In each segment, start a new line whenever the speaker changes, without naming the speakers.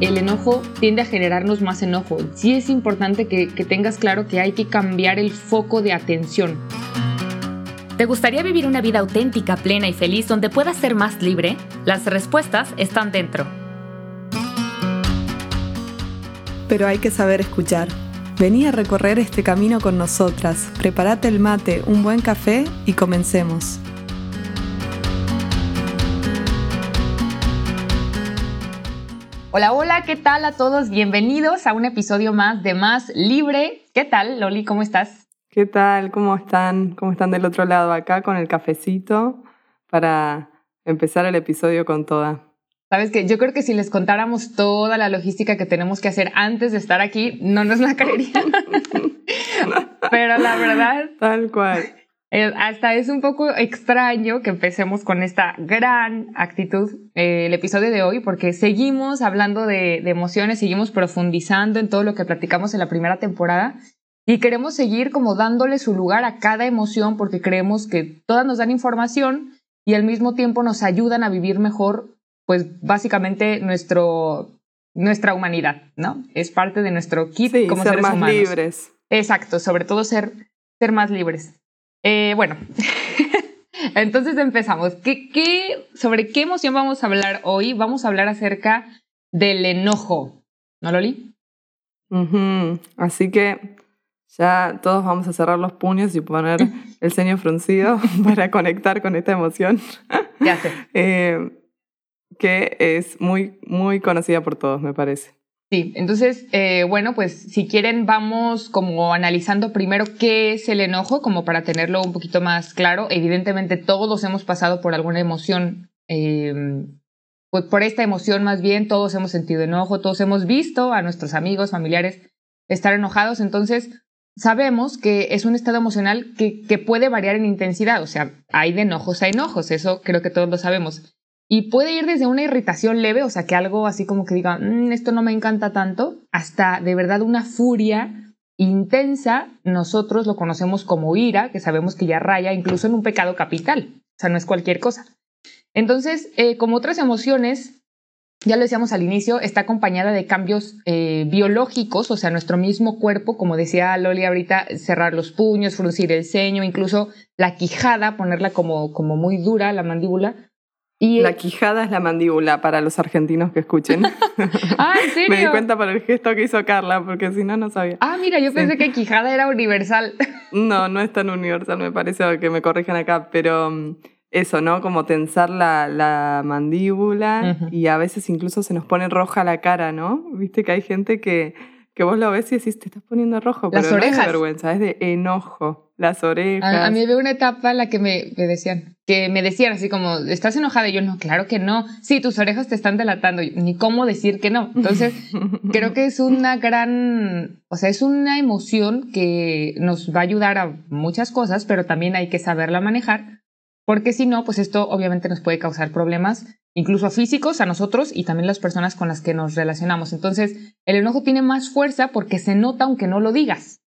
el enojo tiende a generarnos más enojo. Sí es importante que, que tengas claro que hay que cambiar el foco de atención.
¿Te gustaría vivir una vida auténtica, plena y feliz donde puedas ser más libre? Las respuestas están dentro.
Pero hay que saber escuchar. Vení a recorrer este camino con nosotras. Prepárate el mate, un buen café y comencemos.
Hola, hola, ¿qué tal a todos? Bienvenidos a un episodio más de Más Libre. ¿Qué tal, Loli? ¿Cómo estás?
¿Qué tal? ¿Cómo están? ¿Cómo están del otro lado acá con el cafecito para empezar el episodio con toda?
Sabes que yo creo que si les contáramos toda la logística que tenemos que hacer antes de estar aquí, no nos la creerían. Pero la verdad.
Tal cual.
Eh, hasta es un poco extraño que empecemos con esta gran actitud eh, el episodio de hoy, porque seguimos hablando de, de emociones, seguimos profundizando en todo lo que platicamos en la primera temporada y queremos seguir como dándole su lugar a cada emoción porque creemos que todas nos dan información y al mismo tiempo nos ayudan a vivir mejor, pues básicamente nuestro, nuestra humanidad, ¿no? Es parte de nuestro kit
Sí,
como
ser
seres
más
humanos.
libres.
Exacto, sobre todo ser, ser más libres. Eh, bueno, entonces empezamos. ¿Qué, qué, ¿Sobre qué emoción vamos a hablar hoy? Vamos a hablar acerca del enojo. ¿No, Loli?
Así que ya todos vamos a cerrar los puños y poner el ceño fruncido para conectar con esta emoción
Ya sé.
eh, que es muy, muy conocida por todos, me parece.
Sí, entonces, eh, bueno, pues si quieren vamos como analizando primero qué es el enojo, como para tenerlo un poquito más claro. Evidentemente todos hemos pasado por alguna emoción, eh, pues por esta emoción más bien, todos hemos sentido enojo, todos hemos visto a nuestros amigos, familiares estar enojados, entonces sabemos que es un estado emocional que, que puede variar en intensidad, o sea, hay de enojos a enojos, eso creo que todos lo sabemos. Y puede ir desde una irritación leve, o sea, que algo así como que diga, "Mm, esto no me encanta tanto, hasta de verdad una furia intensa. Nosotros lo conocemos como ira, que sabemos que ya raya incluso en un pecado capital, o sea, no es cualquier cosa. Entonces, eh, como otras emociones, ya lo decíamos al inicio, está acompañada de cambios eh, biológicos, o sea, nuestro mismo cuerpo, como decía Loli ahorita, cerrar los puños, fruncir el ceño, incluso la quijada, ponerla como, como muy dura, la mandíbula. Y,
La quijada es la mandíbula para los argentinos que escuchen.
ah, ¿en serio?
Me di cuenta por el gesto que hizo Carla, porque si no, no sabía.
Ah, mira, yo
Sí.
pensé que quijada era universal.
No, no es tan universal, me parece que me corrijan acá, pero mm, eso, ¿no? Como tensar la, la mandíbula y a veces incluso se nos pone roja la cara, ¿no? Viste que hay gente que, que vos lo ves y decís, te estás poniendo rojo,
Las
pero no es
orejas.
de vergüenza, es de enojo. Las orejas.
A, a mí había una etapa en la que me, me decían, que me decían así como, ¿estás enojada? Y yo, no, claro que no. Sí, tus orejas te están delatando. Ni cómo decir que no. Entonces, creo que es una gran, o sea, es una emoción que nos va a ayudar a muchas cosas, pero también hay que saberla manejar, porque si no, pues esto obviamente nos puede causar problemas, incluso físicos a nosotros y también las personas con las que nos relacionamos. Entonces, el enojo tiene más fuerza porque se nota aunque no lo digas.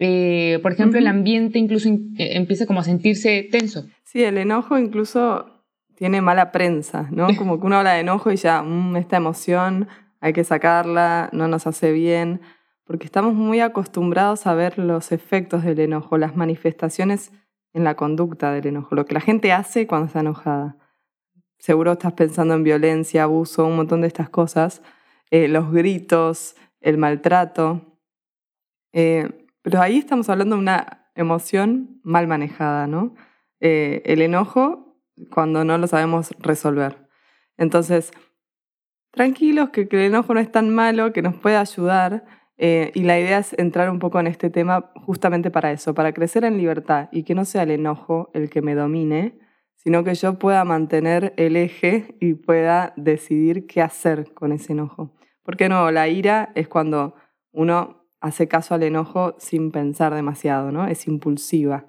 Eh, por ejemplo, el ambiente incluso in- eh, empieza como a sentirse tenso.
Sí, el enojo incluso tiene mala prensa, ¿no? Como que uno habla de enojo y ya, "Mm, esta emoción hay que sacarla, no nos hace bien, porque estamos muy acostumbrados a ver los efectos del enojo, las manifestaciones en la conducta del enojo, lo que la gente hace cuando está enojada. Seguro estás pensando en violencia, abuso, un montón de estas cosas, eh, los gritos, el maltrato. Eh, pero ahí estamos hablando de una emoción mal manejada, ¿no? Eh, el enojo cuando no lo sabemos resolver. Entonces, tranquilos, que, que el enojo no es tan malo, que nos puede ayudar. Eh, y la idea es entrar un poco en este tema justamente para eso, para crecer en libertad y que no sea el enojo el que me domine, sino que yo pueda mantener el eje y pueda decidir qué hacer con ese enojo. Porque no, la ira es cuando uno hace caso al enojo sin pensar demasiado, ¿no? Es impulsiva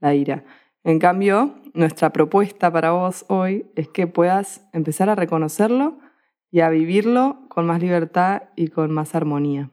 la ira. En cambio, nuestra propuesta para vos hoy es que puedas empezar a reconocerlo y a vivirlo con más libertad y con más armonía.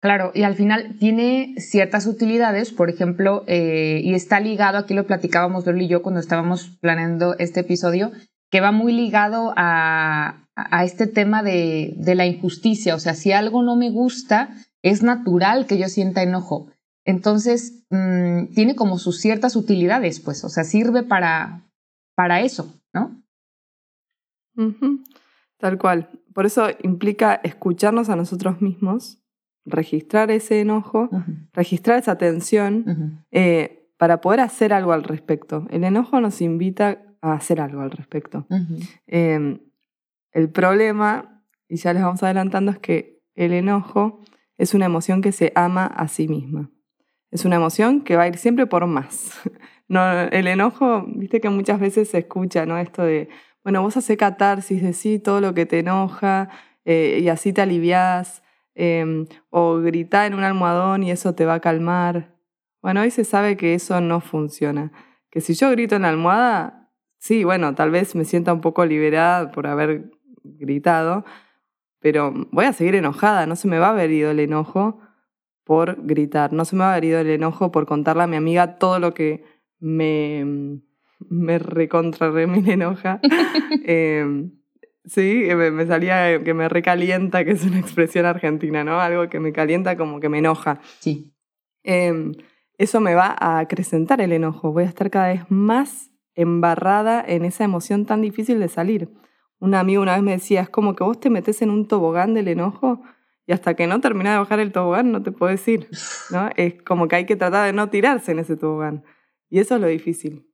Claro, y al final tiene ciertas utilidades, por ejemplo, eh, y está ligado, aquí lo platicábamos Loli y yo cuando estábamos planeando este episodio, que va muy ligado a, este tema de, la injusticia. O sea, si algo no me gusta, es natural que yo sienta enojo. Entonces, mm, tiene como sus ciertas utilidades, pues, o sea, sirve para, para eso, ¿no?
Tal cual. Por eso implica escucharnos a nosotros mismos, registrar ese enojo, registrar esa tensión, eh, para poder hacer algo al respecto. El enojo nos invita a hacer algo al respecto. Em, el problema, y ya les vamos adelantando, es que el enojo es una emoción que se ama a sí misma. Es una emoción que va a ir siempre por más. No, el enojo, viste que muchas veces se escucha, ¿no? Esto de, bueno, vos haces catarsis, decís todo lo que te enoja eh, y así te aliviás, em, o gritá en un almohadón y eso te va a calmar. Bueno, hoy se sabe que eso no funciona. Que si yo grito en la almohada, sí, bueno, tal vez me sienta un poco liberada por haber gritado, pero voy a seguir enojada, no se me va a haber ido el enojo por gritar, no se me va a haber ido el enojo por contarle a mi amiga todo lo que me, me recontra me enoja. Em, sí, me, salía que me recalienta, que es una expresión argentina, ¿no? Algo que me calienta como que me enoja.
Sí.
Em, eso me va a acrecentar el enojo, voy a estar cada vez más embarrada en esa emoción tan difícil de salir. Un amigo una vez me decía, es como que vos te metes en un tobogán del enojo y hasta que no terminás de bajar el tobogán no te puedes ir, ¿no? Es como que hay que tratar de no tirarse en ese tobogán. Y eso es lo difícil.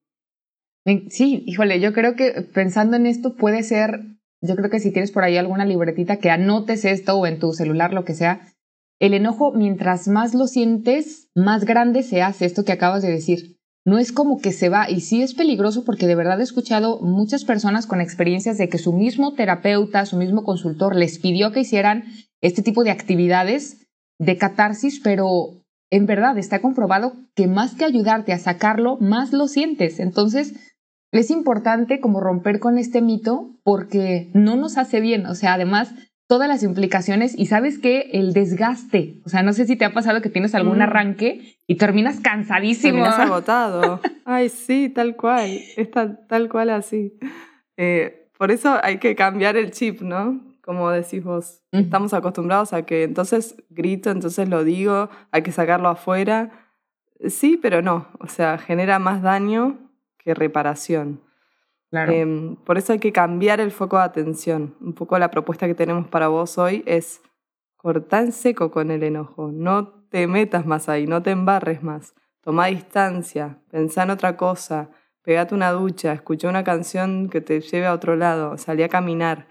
Sí, híjole, yo creo que pensando en esto puede ser, yo creo que si tienes por ahí alguna libretita que anotes esto o en tu celular, lo que sea, el enojo, mientras más lo sientes, más grande se hace esto que acabas de decir no es como que se va y sí es peligroso porque de verdad he escuchado muchas personas con experiencias de que su mismo terapeuta, su mismo consultor les pidió que hicieran este tipo de actividades de catarsis, pero en verdad está comprobado que más que ayudarte a sacarlo, más lo sientes. Entonces, es importante como romper con este mito porque no nos hace bien, o sea, además todas las implicaciones y sabes que el desgaste, o sea, no sé si te ha pasado que tienes algún mm. arranque y terminas cansadísimo.
Terminas agotado. Ay, sí, tal cual, está tal cual así. Eh, por eso hay que cambiar el chip, ¿no? Como decís vos, estamos acostumbrados a que entonces grito, entonces lo digo, hay que sacarlo afuera. Sí, pero no, o sea, genera más daño que reparación. Em, por eso hay que cambiar el foco de atención. Un poco la propuesta que tenemos para vos hoy es cortar en seco con el enojo. No te metas más ahí, no te embarres más. Toma distancia, pensá en otra cosa, pegate una ducha, escucha una canción que te lleve a otro lado, salí a caminar.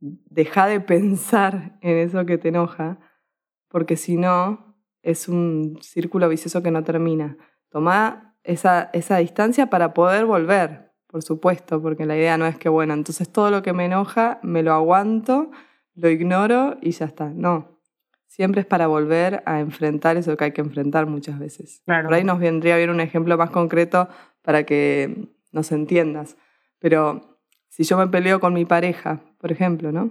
Deja de pensar en eso que te enoja, porque si no, es un círculo vicioso que no termina. Toma esa, esa distancia para poder volver, por supuesto, porque la idea no es que, bueno, entonces todo lo que me enoja me lo aguanto, lo ignoro y ya está. No, siempre es para volver a enfrentar eso que hay que enfrentar muchas veces. Por ahí nos vendría bien un ejemplo más concreto para que nos entiendas. Pero si yo me peleo con mi pareja, por ejemplo, ¿no?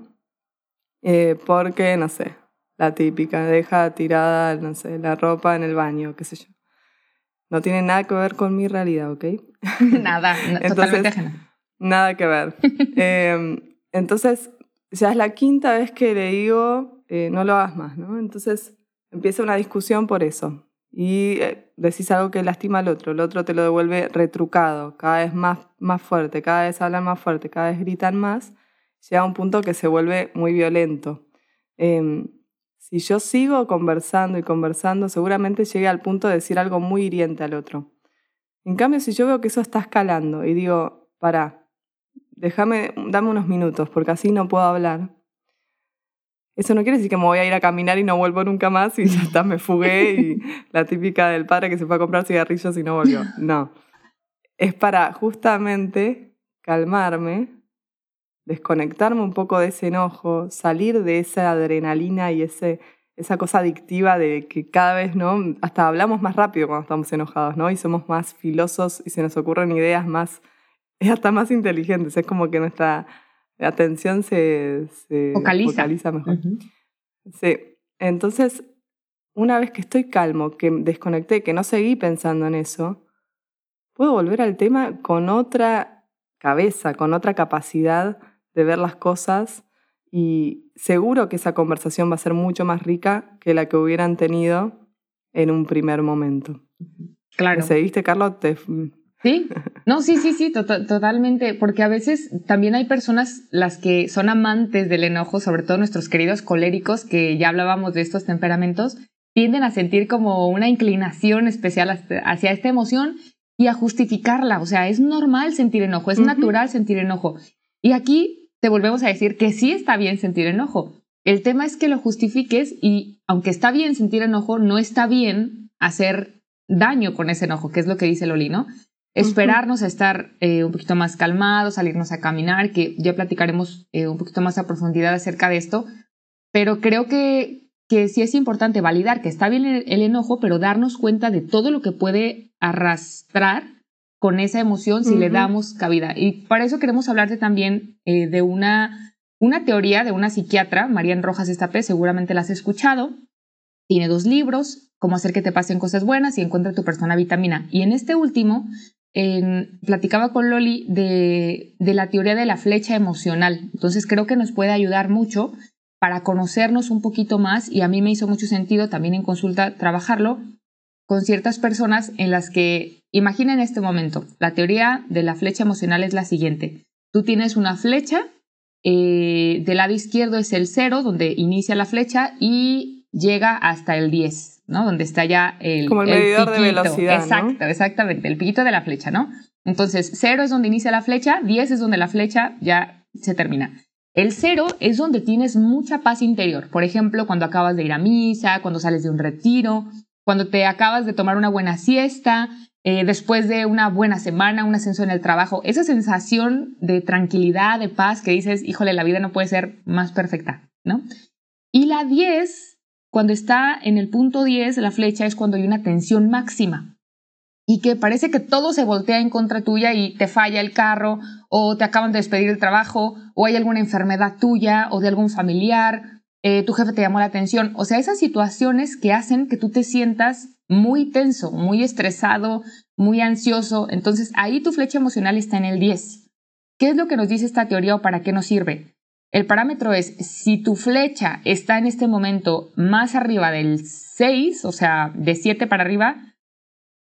Eh, porque, no sé, la típica, deja tirada, no sé, la ropa en el baño, qué sé yo. No tiene nada que ver con mi realidad, ¿ok?
Nada, totalmente
Nada que ver. Em, entonces, ya es la quinta vez que le digo, eh, no lo hagas más, ¿no? Entonces empieza una discusión por eso. Y eh, decís algo que lastima al otro, el otro te lo devuelve retrucado, cada vez más, más fuerte, cada vez hablan más fuerte, cada vez gritan más, llega a un punto que se vuelve muy violento. Em, si yo sigo conversando y conversando, seguramente llegue al punto de decir algo muy hiriente al otro. En cambio, si yo veo que eso está escalando y digo, para, déjame, dame unos minutos, porque así no puedo hablar. Eso no quiere decir que me voy a ir a caminar y no vuelvo nunca más y ya está, me fugué y la típica del padre que se fue a comprar cigarrillos y no volvió. No. Es para justamente calmarme, desconectarme un poco de ese enojo, salir de esa adrenalina y ese, esa cosa adictiva de que cada vez, ¿no? Hasta hablamos más rápido cuando estamos enojados, ¿no? Y somos más filosos y se nos ocurren ideas más, hasta más inteligentes. Es como que nuestra atención se, focaliza. mejor. Sí. Entonces, una vez que estoy calmo, que desconecté, que no seguí pensando en eso, puedo volver al tema con otra cabeza, con otra capacidad de ver las cosas y seguro que esa conversación va a ser mucho más rica que la que hubieran tenido en un primer momento.
Claro.
¿Seguiste, Carlos?
Sí, no, sí, sí, sí, totalmente, porque a veces también hay personas las que son amantes del enojo, sobre todo nuestros queridos coléricos, que ya hablábamos de estos temperamentos, tienden a sentir como una inclinación especial hacia esta emoción y a justificarla. O sea, es normal sentir enojo, es natural sentir enojo. Y aquí te volvemos a decir que sí está bien sentir enojo. El tema es que lo justifiques y aunque está bien sentir enojo, no está bien hacer daño con ese enojo, que es lo que dice Loli, ¿no? Esperarnos a estar eh, un poquito más calmados, salirnos a caminar, que ya platicaremos eh, un poquito más a profundidad acerca de esto, pero creo que, que sí es importante validar que está bien el, enojo, pero darnos cuenta de todo lo que puede arrastrar con esa emoción si le damos cabida. Y para eso queremos hablarte también eh, de una, una teoría de una psiquiatra, Marian Rojas Estapé, seguramente la has escuchado. Tiene dos libros, Cómo hacer que te pasen cosas buenas y encuentra tu persona vitamina. Y en este último, platicaba con Loli de, de la teoría de la flecha emocional. Entonces creo que nos puede ayudar mucho para conocernos un poquito más y a mí me hizo mucho sentido también en consulta trabajarlo con ciertas personas en las que, imaginen este momento, la teoría de la flecha emocional es la siguiente. Tú tienes una flecha, eh, del lado izquierdo es el cero, donde inicia la flecha y llega hasta el 10, ¿no? Donde está ya el...
Como el medidor de velocidad.
Exacto, exactamente, el piquito de la flecha, ¿no? Entonces, cero es donde inicia la flecha, 10 es donde la flecha ya se termina. El cero es donde tienes mucha paz interior. Por ejemplo, cuando acabas de ir a misa, cuando sales de un retiro, cuando te acabas de tomar una buena siesta, eh, después de una buena semana, un ascenso en el trabajo. Esa sensación de tranquilidad, de paz, que dices, híjole, la vida no puede ser más perfecta, ¿no? Y la 10, cuando está en el punto 10, la flecha es cuando hay una tensión máxima y que parece que todo se voltea en contra tuya y te falla el carro o te acaban de despedir el trabajo o hay alguna enfermedad tuya o de algún familiar, eh, tu jefe te llamó la atención. O sea, esas situaciones que hacen que tú te sientas muy tenso, muy estresado, muy ansioso. Entonces ahí tu flecha emocional está en el 10. ¿Qué es lo que nos dice esta teoría o para qué nos sirve? El parámetro es si tu flecha está en este momento más arriba del 6, o sea, de 7 para arriba,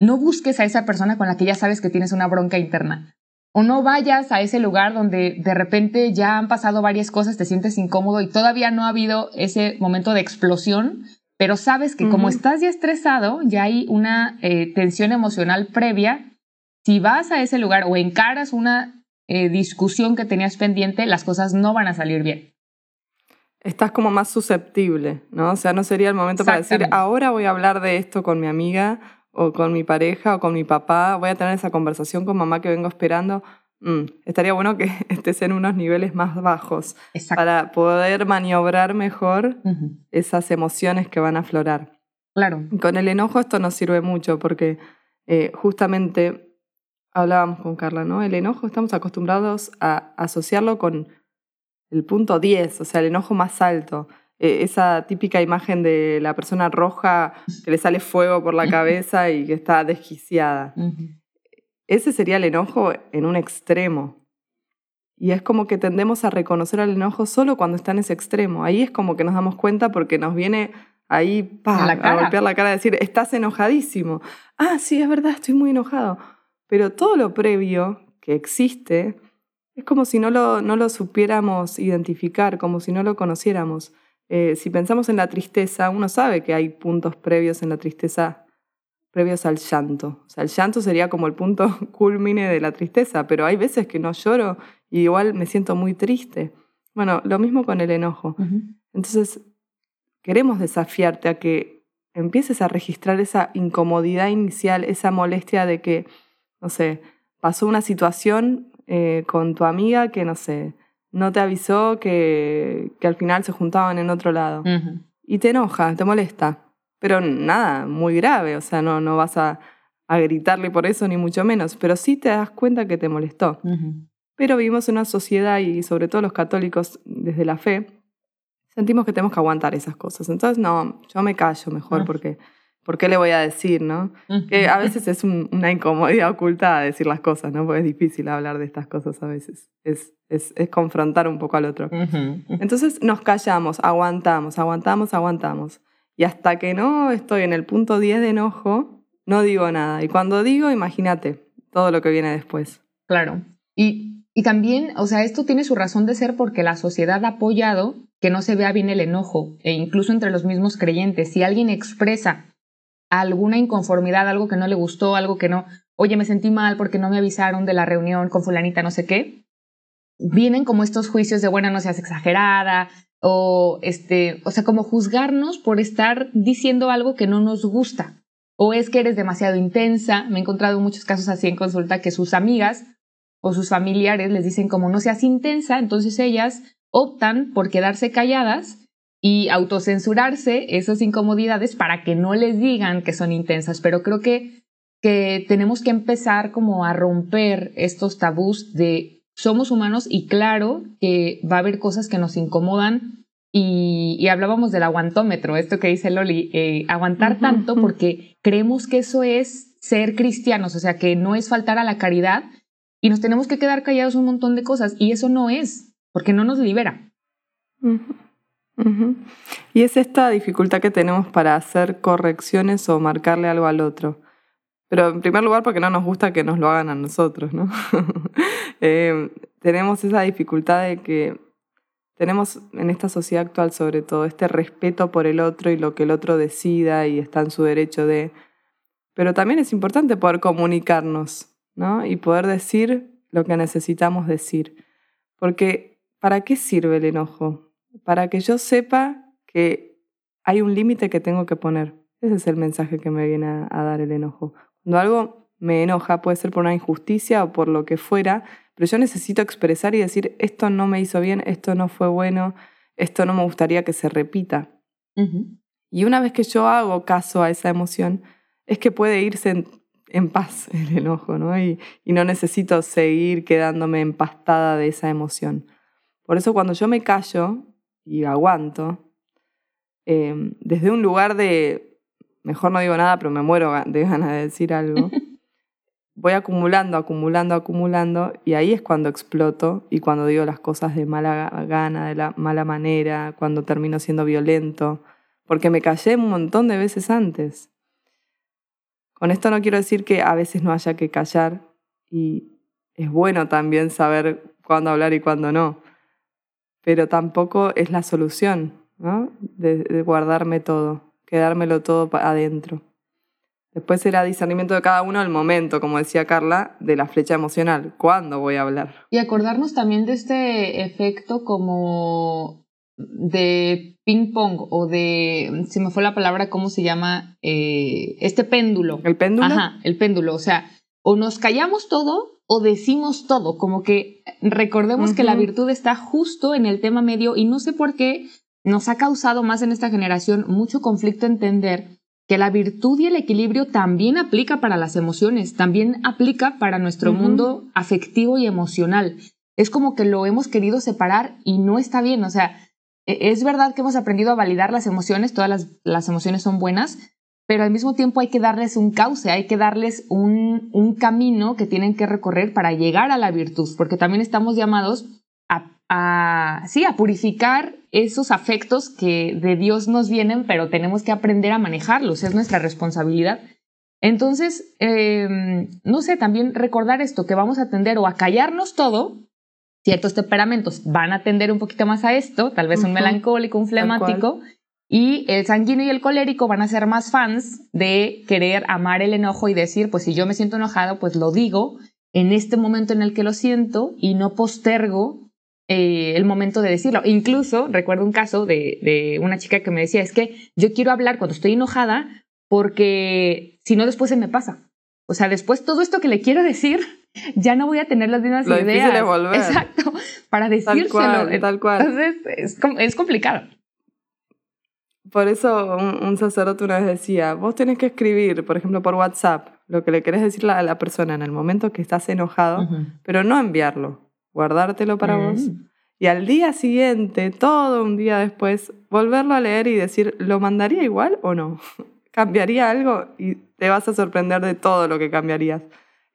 no busques a esa persona con la que ya sabes que tienes una bronca interna. O no vayas a ese lugar donde de repente ya han pasado varias cosas, te sientes incómodo y todavía no ha habido ese momento de explosión, pero sabes que como estás ya estresado, ya hay una eh, tensión emocional previa. Si vas a ese lugar o encaras una eh, discusión que tenías pendiente, las cosas no van a salir bien.
Estás como más susceptible, ¿no? O sea, no sería el momento para decir, ahora voy a hablar de esto con mi amiga o con mi pareja o con mi papá, voy a tener esa conversación con mamá que vengo esperando. Mm, estaría bueno que estés en unos niveles más bajos para poder maniobrar mejor esas emociones que van a aflorar.
Claro.
Con el enojo esto nos sirve mucho porque eh, justamente hablábamos con Carla, ¿no? El enojo estamos acostumbrados a asociarlo con el punto 10, o sea, el enojo más alto. E, esa típica imagen de la persona roja que le sale fuego por la cabeza y que está desquiciada. Ese sería el enojo en un extremo. Y es como que tendemos a reconocer al enojo solo cuando está en ese extremo. Ahí es como que nos damos cuenta porque nos viene ahí a golpear la cara y decir, estás enojadísimo. Ah, sí, es verdad, estoy muy enojado. Pero todo lo previo que existe es como si no lo, no lo supiéramos identificar, como si no lo conociéramos. Eh, si pensamos en la tristeza, uno sabe que hay puntos previos en la tristeza, previos al llanto. O sea, el llanto sería como el punto culmine de la tristeza, pero hay veces que no lloro y igual me siento muy triste. Bueno, lo mismo con el enojo. Entonces, queremos desafiarte a que empieces a registrar esa incomodidad inicial, esa molestia de que, no sé, pasó una situación eh, con tu amiga que, no sé, no te avisó que, que al final se juntaban en otro lado. Y te enoja, te molesta. Pero nada, muy grave, o sea, no, no vas a, a gritarle por eso ni mucho menos, pero sí te das cuenta que te molestó. Pero vivimos en una sociedad y sobre todo los católicos desde la fe, sentimos que tenemos que aguantar esas cosas. Entonces, no, yo me callo mejor porque ¿por qué le voy a decir, no? Que a veces es una incomodidad oculta decir las cosas, ¿no? Porque es difícil hablar de estas cosas a veces. Es, es, es confrontar un poco al otro. Entonces nos callamos, aguantamos, aguantamos, aguantamos. Y hasta que no estoy en el punto 10 de enojo, no digo nada. Y cuando digo, imagínate todo lo que viene después.
Claro. Y, y también, o sea, esto tiene su razón de ser porque la sociedad ha apoyado que no se vea bien el enojo, e incluso entre los mismos creyentes. Si alguien expresa alguna inconformidad, algo que no le gustó, algo que no, oye, me sentí mal porque no me avisaron de la reunión con fulanita, no sé qué, vienen como estos juicios de, bueno, no seas exagerada, o este, o sea, como juzgarnos por estar diciendo algo que no nos gusta. O es que eres demasiado intensa. Me he encontrado muchos casos así en consulta que sus amigas o sus familiares les dicen como no seas intensa, entonces ellas optan por quedarse calladas y autocensurarse esas incomodidades para que no les digan que son intensas. Pero creo que, que tenemos que empezar como a romper estos tabús de somos humanos y claro que va a haber cosas que nos incomodan y, hablábamos del aguantómetro, esto que dice Loli, eh, aguantar tanto porque creemos que eso es ser cristianos, o sea, que no es faltar a la caridad y nos tenemos que quedar callados un montón de cosas y eso no es, porque no nos libera.
Y es esta dificultad que tenemos para hacer correcciones o marcarle algo al otro. Pero en primer lugar porque no nos gusta que nos lo hagan a nosotros, ¿no? Eh, tenemos esa dificultad de que tenemos en esta sociedad actual sobre todo este respeto por el otro y lo que el otro decida y está en su derecho de... Pero también es importante poder comunicarnos, ¿no? Y poder decir lo que necesitamos decir. Porque ¿para qué sirve el enojo? Para que yo sepa que hay un límite que tengo que poner. Ese es el mensaje que me viene a, dar el enojo. Cuando algo me enoja, puede ser por una injusticia o por lo que fuera, pero yo necesito expresar y decir, esto no me hizo bien, esto no fue bueno, esto no me gustaría que se repita. Y una vez que yo hago caso a esa emoción, es que puede irse en, paz el enojo, ¿no? Y, y, no necesito seguir quedándome empastada de esa emoción. Por eso cuando yo me callo, y aguanto, em, desde un lugar de, mejor no digo nada, pero me muero de ganas de decir algo, voy acumulando, acumulando, acumulando, y ahí es cuando exploto y cuando digo las cosas de mala gana, de la mala manera, cuando termino siendo violento, porque me callé un montón de veces antes. Con esto no quiero decir que a veces no haya que callar y es bueno también saber cuándo hablar y cuándo no pero tampoco es la solución, ¿no? De, guardarme todo, quedármelo todo adentro. Después será discernimiento de cada uno el momento, como decía Carla, de la flecha emocional. ¿Cuándo voy a hablar?
Y acordarnos también de este efecto como de ping pong o de, se me fue la palabra, ¿cómo se llama? Eh, este péndulo.
¿El péndulo?
Ajá, el péndulo. O sea, o nos callamos todo o decimos todo, como que recordemos que la virtud está justo en el tema medio y no sé por qué nos ha causado más en esta generación mucho conflicto entender que la virtud y el equilibrio también aplica para las emociones, también aplica para nuestro mundo afectivo y emocional. Es como que lo hemos querido separar y no está bien, o sea, e-, es verdad que hemos aprendido a validar las emociones, todas las, las emociones son buenas, pero al mismo tiempo hay que darles un cauce, hay que darles un, un camino que tienen que recorrer para llegar a la virtud, porque también estamos llamados a, a, sí, a purificar esos afectos que de Dios nos vienen, pero tenemos que aprender a manejarlos, es nuestra responsabilidad. Entonces, eh, no sé, también recordar esto, que vamos a tender o a callarnos todo, ciertos temperamentos van a tender un poquito más a esto, tal vez un melancólico, un flemático, y el sanguíneo y el colérico van a ser más fans de querer amar el enojo y decir, pues si yo me siento enojado, pues lo digo en este momento en el que lo siento y no postergo eh, el momento de decirlo. Incluso recuerdo un caso de, de una chica que me decía, es que yo quiero hablar cuando estoy enojada porque si no después se me pasa. O sea, después todo esto que le quiero decir, ya no voy a tener las mismas ideas. Exacto, para decírselo. Tal cual, tal cual. Entonces es, es complicado.
Por eso un, sacerdote una vez decía, vos tenés que escribir, por ejemplo, por WhatsApp, lo que le querés decir a la persona en el momento que estás enojado, pero no enviarlo, guardártelo para vos. Mm. Y al día siguiente, todo un día después, volverlo a leer y decir, ¿lo mandaría igual o no? cambiaría algo y te vas a sorprender de todo lo que cambiarías.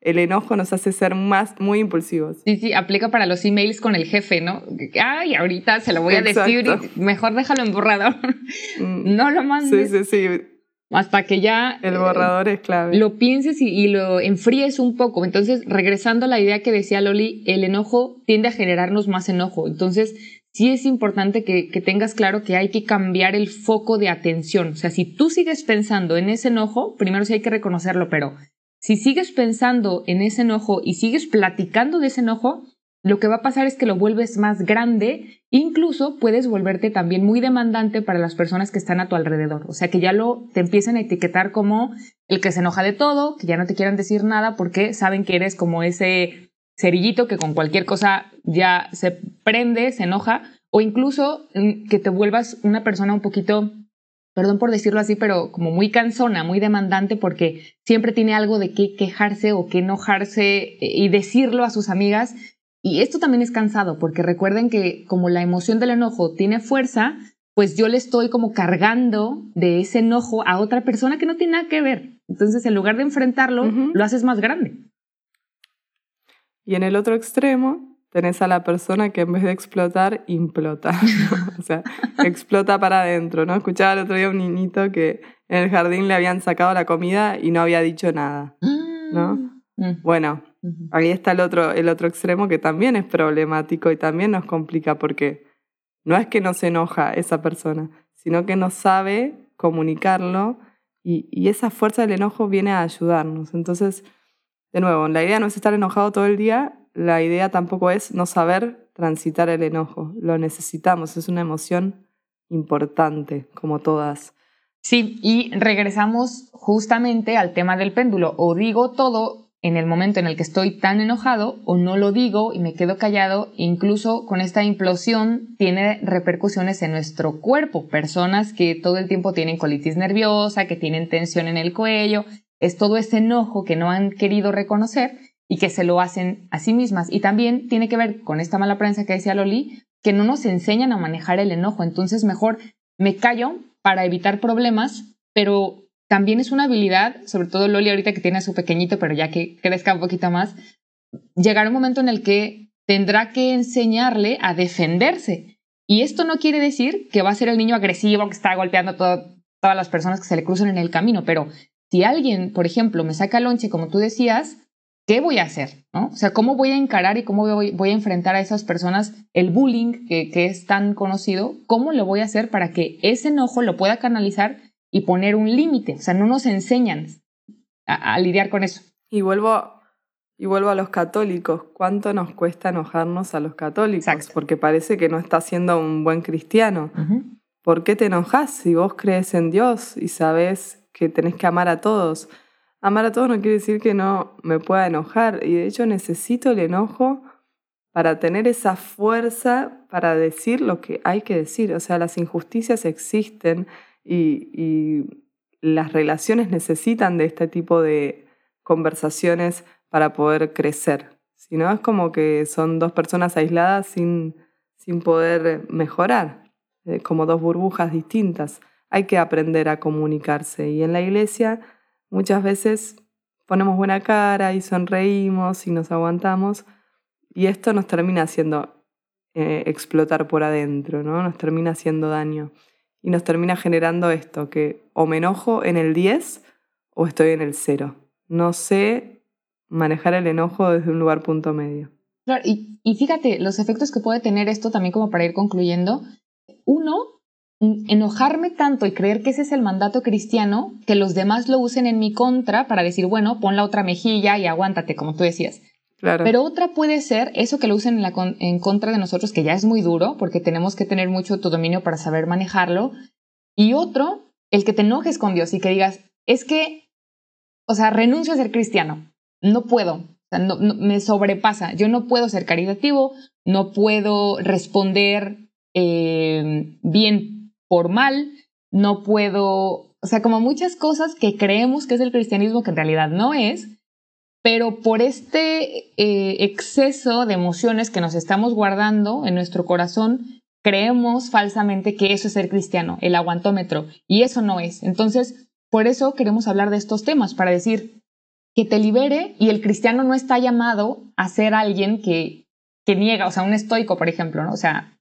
El enojo nos hace ser más muy impulsivos.
Sí, sí, aplica para los emails con el jefe, ¿no? Ay, ahorita se lo voy a decir y mejor déjalo en borrador. Mm. no lo mandes.
Sí, sí, sí.
Hasta que ya...
El borrador es clave.
Lo pienses y, lo enfríes un poco. Entonces, regresando a la idea que decía Loli, el enojo tiende a generarnos más enojo. Entonces, sí es importante que, que, tengas claro que hay que cambiar el foco de atención. O sea, si tú sigues pensando en ese enojo, primero sí hay que reconocerlo, pero si sigues pensando en ese enojo y sigues platicando de ese enojo, lo que va a pasar es que lo vuelves más grande, incluso puedes volverte también muy demandante para las personas que están a tu alrededor. O sea, que ya lo te empiezan a etiquetar como el que se enoja de todo, que ya no te quieran decir nada porque saben que eres como ese cerillito que con cualquier cosa ya se prende, se enoja, o incluso mm, que te vuelvas una persona un poquito perdón por decirlo así, pero como muy cansona, muy demandante, porque siempre tiene algo de qué quejarse o qué enojarse eh, y decirlo a sus amigas. Y esto también es cansado, porque recuerden que como la emoción del enojo tiene fuerza, pues yo le estoy como cargando de ese enojo a otra persona que no tiene nada que ver. Entonces, en lugar de enfrentarlo, lo haces más grande.
Y en el otro extremo, tenés a la persona que en vez de explotar, implota. o sea, explota para adentro, ¿no? Escuchaba el otro día un niñito que en el jardín le habían sacado la comida y no había dicho nada, ¿no? Mm. Bueno, ahí está el otro, el otro extremo que también es problemático y también nos complica porque no es que no se enoja esa persona, sino que no sabe comunicarlo y, y esa fuerza del enojo viene a ayudarnos. Entonces, de nuevo, la idea no es estar enojado todo el día, la idea tampoco es no saber transitar el enojo. Lo necesitamos, es una emoción importante, como todas.
Sí, y regresamos justamente al tema del péndulo. O digo todo en el momento en el que estoy tan enojado, o no lo digo y me quedo callado. Incluso con esta implosión tiene repercusiones en nuestro cuerpo. Personas que todo el tiempo tienen colitis nerviosa, que tienen tensión en el cuello. Es todo ese enojo que no han querido reconocer y que se lo hacen a sí mismas. Y también tiene que ver con esta mala prensa que decía Loli, que no nos enseñan a manejar el enojo. Entonces mejor me callo para evitar problemas, pero también es una habilidad, sobre todo Loli ahorita que tiene a su pequeñito, pero ya que crezca un poquito más, llegar un momento en el que tendrá que enseñarle a defenderse. Y esto no quiere decir que va a ser el niño agresivo que está golpeando a todas las personas que se le cruzan en el camino, pero si alguien, por ejemplo, me saca lonche, como tú decías, ¿qué voy a hacer? ¿no? O sea, ¿cómo voy a encarar y cómo voy, a enfrentar a esas personas el bullying que, es tan conocido? ¿Cómo lo voy a hacer para que ese enojo lo pueda canalizar y poner un límite? O sea, no nos enseñan a, lidiar con eso.
Y vuelvo, y vuelvo a los católicos. ¿Cuánto nos cuesta enojarnos a los católicos? Porque parece que no estás siendo un buen cristiano. ¿Por qué te enojas si vos crees en Dios y sabes que tenés que amar a todos? Amar a todos no quiere decir que no me pueda enojar y de hecho necesito el enojo para tener esa fuerza para decir lo que hay que decir. O sea, las injusticias existen y, las relaciones necesitan de este tipo de conversaciones para poder crecer. Si no, es como que son dos personas aisladas sin, sin poder mejorar, eh, como dos burbujas distintas. Hay que aprender a comunicarse y en la iglesia Muchas veces ponemos buena cara y sonreímos y nos aguantamos y esto nos termina haciendo eh, explotar por adentro, ¿no? Nos termina haciendo daño y nos termina generando esto, que o me enojo en el 10 o estoy en el 0. No sé manejar el enojo desde un lugar punto medio.
y, y fíjate los efectos que puede tener esto también como para ir concluyendo. Uno, enojarme tanto y creer que ese es el mandato cristiano, que los demás lo usen en mi contra para decir, bueno, pon la otra mejilla y aguántate, como tú decías.
Claro.
Pero otra puede ser eso que lo usen en, en contra de nosotros, que ya es muy duro, porque tenemos que tener mucho autodominio para saber manejarlo. Y otro, el que te enojes con Dios y que digas, es que, o sea, renuncio a ser cristiano, no puedo, o sea, no, me sobrepasa, yo no puedo ser caritativo, no puedo responder eh, bien formal, no puedo, o sea, como muchas cosas que creemos que es el cristianismo que en realidad no es, pero por este eh, exceso de emociones que nos estamos guardando en nuestro corazón, creemos falsamente que eso es ser cristiano, el aguantómetro, y eso no es. Entonces, por eso queremos hablar de estos temas, para decir que te libere y el cristiano no está llamado a ser alguien que, que niega, o sea, un estoico, por ejemplo, ¿no? O sea,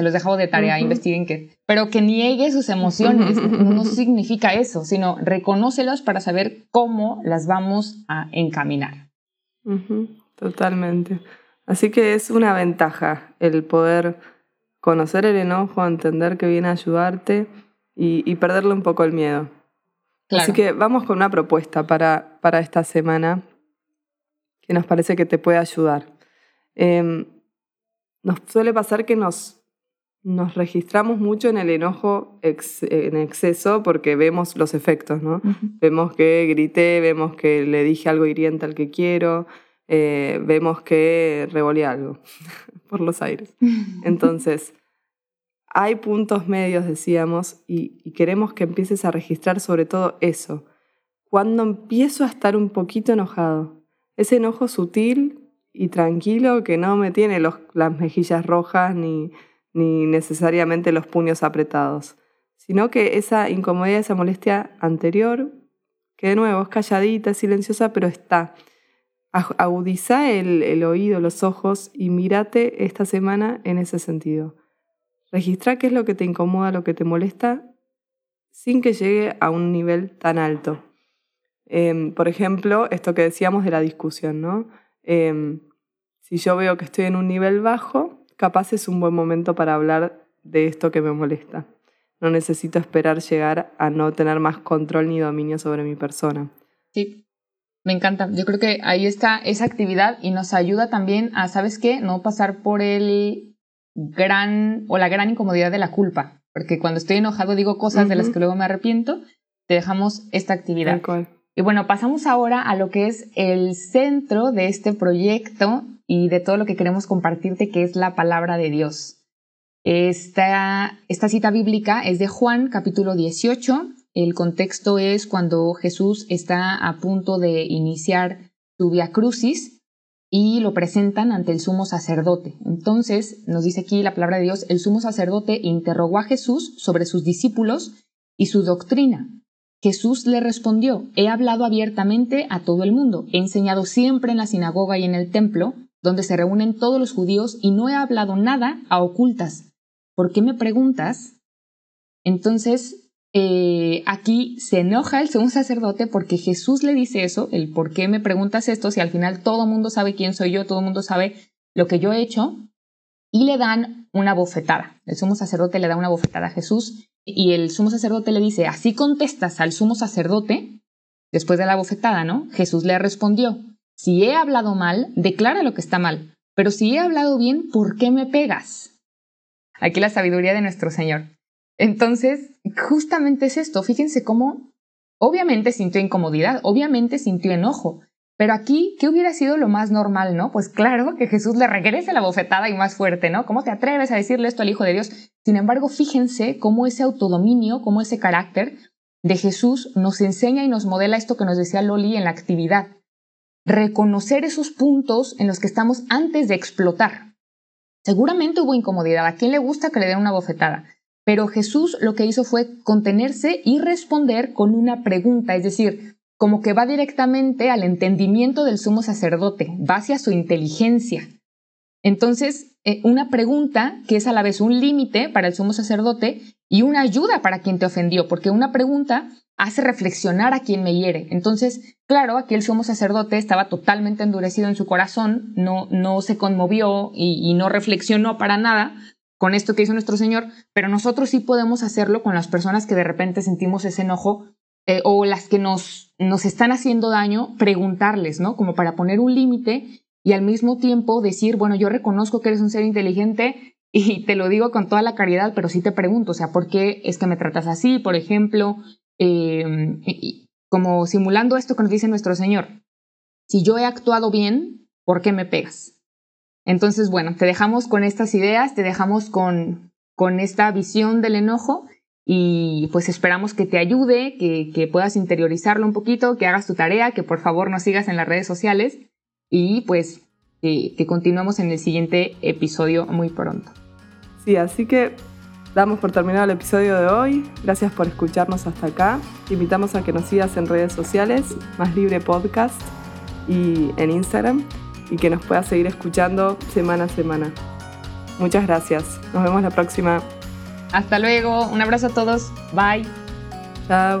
se los dejo de tarea, investiguen qué. Pero que niegue sus emociones no significa eso, sino reconócelos para saber cómo las vamos a encaminar.
Totalmente. Así que es una ventaja el poder conocer el enojo, entender que viene a ayudarte y, perderle un poco el miedo. Así que vamos con una propuesta para, para esta semana que nos parece que te puede ayudar. Em, nos suele pasar que nos nos registramos mucho en el enojo en exceso porque vemos los efectos, ¿no? Vemos que grité, vemos que le dije algo hiriente al que quiero, eh, vemos que revolé algo por los aires. Entonces, hay puntos medios, decíamos, y, y queremos que empieces a registrar sobre todo eso. Cuando empiezo a estar un poquito enojado, ese enojo sutil y tranquilo que no me tiene los, las mejillas rojas ni ni necesariamente los puños apretados, sino que esa incomodidad, esa molestia anterior, que de nuevo es calladita, silenciosa, pero está. Agudiza el, el oído, los ojos y mírate esta semana en ese sentido. Registra qué es lo que te incomoda, lo que te molesta, sin que llegue a un nivel tan alto. Em, por ejemplo, esto que decíamos de la discusión, ¿no? Em, si yo veo que estoy en un nivel bajo, capaz es un buen momento para hablar de esto que me molesta. No necesito esperar llegar a no tener más control ni dominio sobre mi persona.
Sí, me encanta. Yo creo que ahí está esa actividad y nos ayuda también a, ¿sabes qué? No pasar por el gran o la gran incomodidad de la culpa. Porque cuando estoy enojado digo cosas de las que luego me arrepiento, te dejamos esta actividad. Y bueno, pasamos ahora a lo que es el centro de este proyecto y de todo lo que queremos compartirte, que es la palabra de Dios. Esta, esta cita bíblica es de Juan capítulo 18. El contexto es cuando Jesús está a punto de iniciar su via crucis y lo presentan ante el sumo sacerdote. Entonces, nos dice aquí la palabra de Dios, el sumo sacerdote interrogó a Jesús sobre sus discípulos y su doctrina. Jesús le respondió, he hablado abiertamente a todo el mundo, he enseñado siempre en la sinagoga y en el templo, donde se reúnen todos los judíos y no he hablado nada a ocultas. ¿Por qué me preguntas? Entonces, eh, aquí se enoja el sumo sacerdote porque Jesús le dice eso, el por qué me preguntas esto, si al final todo el mundo sabe quién soy yo, todo el mundo sabe lo que yo he hecho, y le dan una bofetada. El sumo sacerdote le da una bofetada a Jesús y el sumo sacerdote le dice, así contestas al sumo sacerdote, después de la bofetada, ¿no? Jesús le respondió, si he hablado mal, declara lo que está mal. Pero si he hablado bien, ¿por qué me pegas? Aquí la sabiduría de nuestro Señor. Entonces, justamente es esto. Fíjense cómo, obviamente sintió incomodidad, obviamente sintió enojo. Pero aquí, ¿qué hubiera sido lo más normal, no? Pues claro, que Jesús le regrese la bofetada y más fuerte, ¿no? ¿Cómo te atreves a decirle esto al Hijo de Dios? Sin embargo, fíjense cómo ese autodominio, cómo ese carácter de Jesús nos enseña y nos modela esto que nos decía Loli en la actividad reconocer esos puntos en los que estamos antes de explotar. Seguramente hubo incomodidad, a quién le gusta que le den una bofetada, pero Jesús lo que hizo fue contenerse y responder con una pregunta, es decir, como que va directamente al entendimiento del sumo sacerdote, va hacia su inteligencia. Entonces, eh, una pregunta que es a la vez un límite para el sumo sacerdote y una ayuda para quien te ofendió, porque una pregunta hace reflexionar a quien me hiere. Entonces, claro, aquí el sumo sacerdote estaba totalmente endurecido en su corazón, no, no se conmovió y, no reflexionó para nada con esto que hizo nuestro Señor, pero nosotros sí podemos hacerlo con las personas que de repente sentimos ese enojo eh, o las que nos, nos están haciendo daño, preguntarles, ¿no? Como para poner un límite y al mismo tiempo decir, bueno, yo reconozco que eres un ser inteligente y te lo digo con toda la caridad, pero sí te pregunto, o sea, ¿por qué es que me tratas así? Por ejemplo, Em, como simulando esto que nos dice nuestro Señor. Si yo he actuado bien, ¿por qué me pegas? Entonces, bueno, te dejamos con estas ideas, te dejamos con, con esta visión del enojo y pues esperamos que te ayude, que, que puedas interiorizarlo un poquito, que hagas tu tarea, que por favor nos sigas en las redes sociales y pues que continuemos en el siguiente episodio muy pronto.
Sí, así que Damos por terminado el episodio de hoy. Gracias por escucharnos hasta acá. Te invitamos a que nos sigas en redes sociales, Más Libre Podcast y en Instagram, y que nos puedas seguir escuchando semana a semana. Muchas gracias. Nos vemos la próxima.
Hasta luego. Un abrazo a todos. Bye.
Chao.